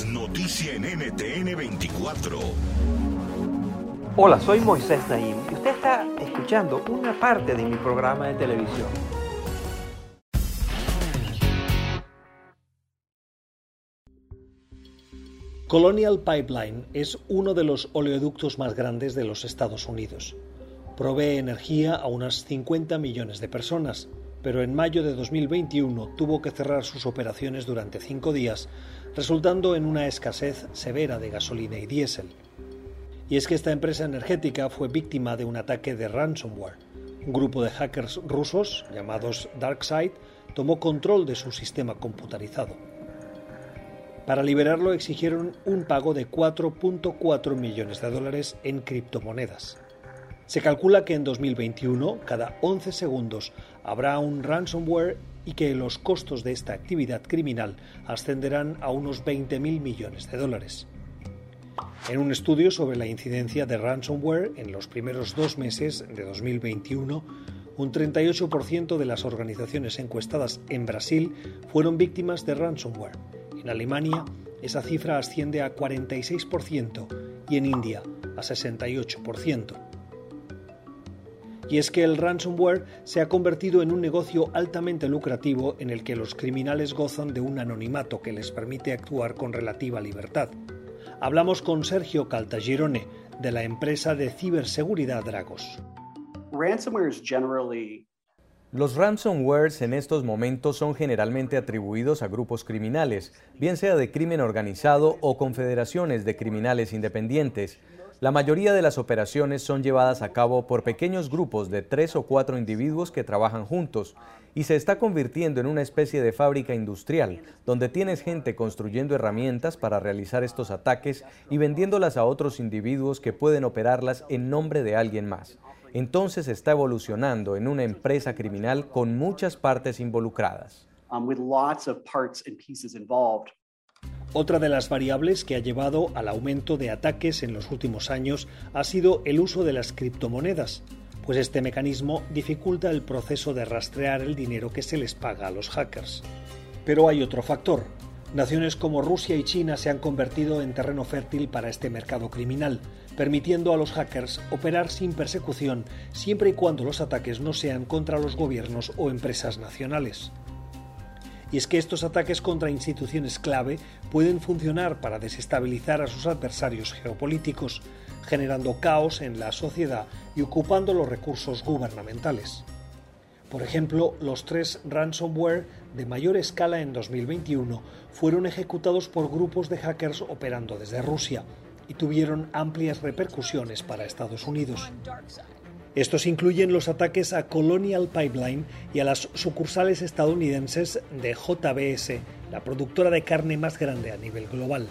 Es noticia en NTN 24. Hola, soy Moisés Naim y usted está escuchando una parte de mi programa de televisión. Colonial Pipeline es uno de los oleoductos más grandes de los Estados Unidos. Provee energía a unas 50 millones de personas, pero en mayo de 2021 tuvo que cerrar sus operaciones durante cinco días, resultando en una escasez severa de gasolina y diésel. Y es que esta empresa energética fue víctima de un ataque de ransomware. Un grupo de hackers rusos, llamados DarkSide, tomó control de su sistema computarizado. Para liberarlo exigieron un pago de 4.4 millones de dólares en criptomonedas. Se calcula que en 2021, cada 11 segundos, habrá un ransomware y que los costos de esta actividad criminal ascenderán a unos 20.000 millones de dólares. En un estudio sobre la incidencia de ransomware en los primeros dos meses de 2021, un 38% de las organizaciones encuestadas en Brasil fueron víctimas de ransomware en Alemania esa cifra asciende a 46% y en India a 68%. Y es que el ransomware se ha convertido en un negocio altamente lucrativo en el que los criminales gozan de un anonimato que les permite actuar con relativa libertad. Hablamos con Sergio Caltagirone, de la empresa de ciberseguridad Dragos. Ransomware is generally los ransomwares en estos momentos son generalmente atribuidos a grupos criminales, bien sea de crimen organizado o confederaciones de criminales independientes. La mayoría de las operaciones son llevadas a cabo por pequeños grupos de tres o cuatro individuos que trabajan juntos y se está convirtiendo en una especie de fábrica industrial, donde tienes gente construyendo herramientas para realizar estos ataques y vendiéndolas a otros individuos que pueden operarlas en nombre de alguien más entonces está evolucionando en una empresa criminal con muchas partes involucradas. Um, Otra de las variables que ha llevado al aumento de ataques en los últimos años ha sido el uso de las criptomonedas, pues este mecanismo dificulta el proceso de rastrear el dinero que se les paga a los hackers. Pero hay otro factor. Naciones como Rusia y China se han convertido en terreno fértil para este mercado criminal, permitiendo a los hackers operar sin persecución siempre y cuando los ataques no sean contra los gobiernos o empresas nacionales. Y es que estos ataques contra instituciones clave pueden funcionar para desestabilizar a sus adversarios geopolíticos, generando caos en la sociedad y ocupando los recursos gubernamentales. Por ejemplo, los tres ransomware de mayor escala en 2021 fueron ejecutados por grupos de hackers operando desde Rusia, y tuvieron amplias repercusiones para Estados Unidos. Estos incluyen los ataques a Colonial Pipeline y a las sucursales estadounidenses de JBS, la productora de carne más grande a nivel global.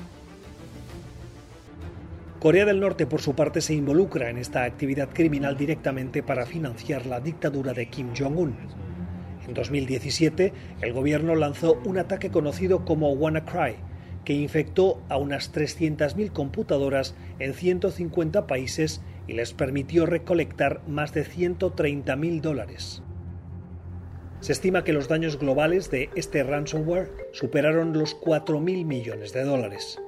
Corea del Norte, por su parte, se involucra en esta actividad criminal directamente para financiar la dictadura de Kim Jong-un. En 2017, el gobierno lanzó un ataque conocido como WannaCry, que infectó a unas 300.000 computadoras en 150 países y les permitió recolectar más de 130.000 dólares. Se estima que los daños globales de este ransomware superaron los 4.000 millones de dólares.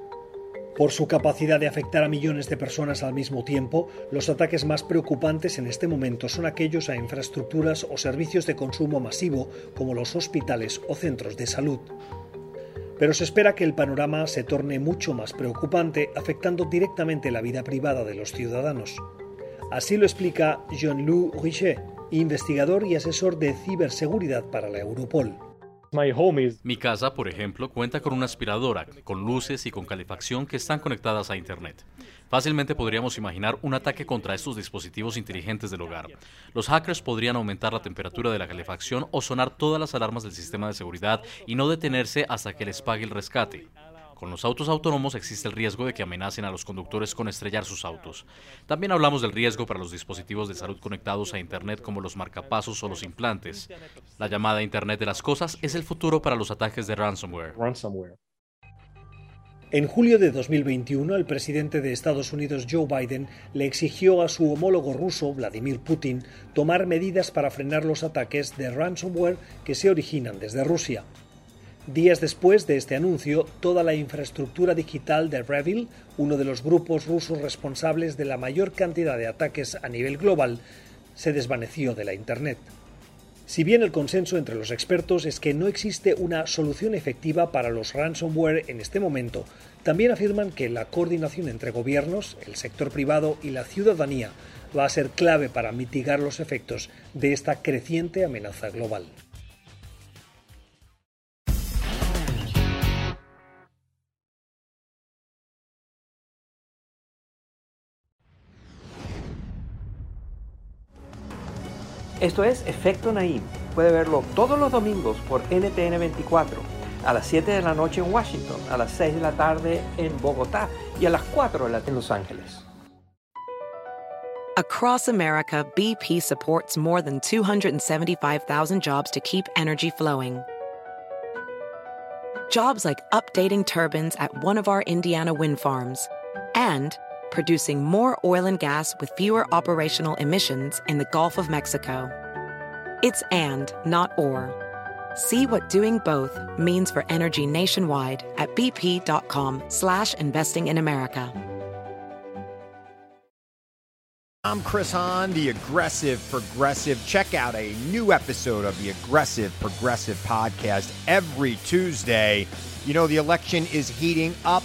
Por su capacidad de afectar a millones de personas al mismo tiempo, los ataques más preocupantes en este momento son aquellos a infraestructuras o servicios de consumo masivo como los hospitales o centros de salud pero se espera que el panorama se torne mucho más preocupante, afectando directamente la vida privada de los ciudadanos. Así lo explica Jean-Loup Richet, investigador y asesor de ciberseguridad para la Europol. Mi casa, por ejemplo, cuenta con una aspiradora, con luces y con calefacción que están conectadas a Internet. Fácilmente podríamos imaginar un ataque contra estos dispositivos inteligentes del hogar. Los hackers podrían aumentar la temperatura de la calefacción o sonar todas las alarmas del sistema de seguridad y no detenerse hasta que les pague el rescate. Con los autos autónomos existe el riesgo de que amenacen a los conductores con estrellar sus autos. También hablamos del riesgo para los dispositivos de salud conectados a Internet como los marcapasos o los implantes. La llamada Internet de las Cosas es el futuro para los ataques de ransomware. En julio de 2021, el presidente de Estados Unidos, Joe Biden, le exigió a su homólogo ruso, Vladimir Putin, tomar medidas para frenar los ataques de ransomware que se originan desde Rusia. Días después de este anuncio, toda la infraestructura digital de Revil, uno de los grupos rusos responsables de la mayor cantidad de ataques a nivel global, se desvaneció de la Internet. Si bien el consenso entre los expertos es que no existe una solución efectiva para los ransomware en este momento, también afirman que la coordinación entre gobiernos, el sector privado y la ciudadanía va a ser clave para mitigar los efectos de esta creciente amenaza global. Esto es Efecto Naim. Puede verlo todos los domingos por NTN 24, a las 7 de la noche en Washington, a las 6 de la tarde en Bogotá y a las 4 de la en Los Ángeles. Across America, BP supports more than 275,000 jobs to keep energy flowing. Jobs like updating turbines at one of our Indiana wind farms and producing more oil and gas with fewer operational emissions in the Gulf of Mexico. It's and, not or. See what doing both means for energy nationwide at bp.com slash investing in America. I'm Chris Hahn, the Aggressive Progressive. Check out a new episode of the Aggressive Progressive podcast every Tuesday. You know, the election is heating up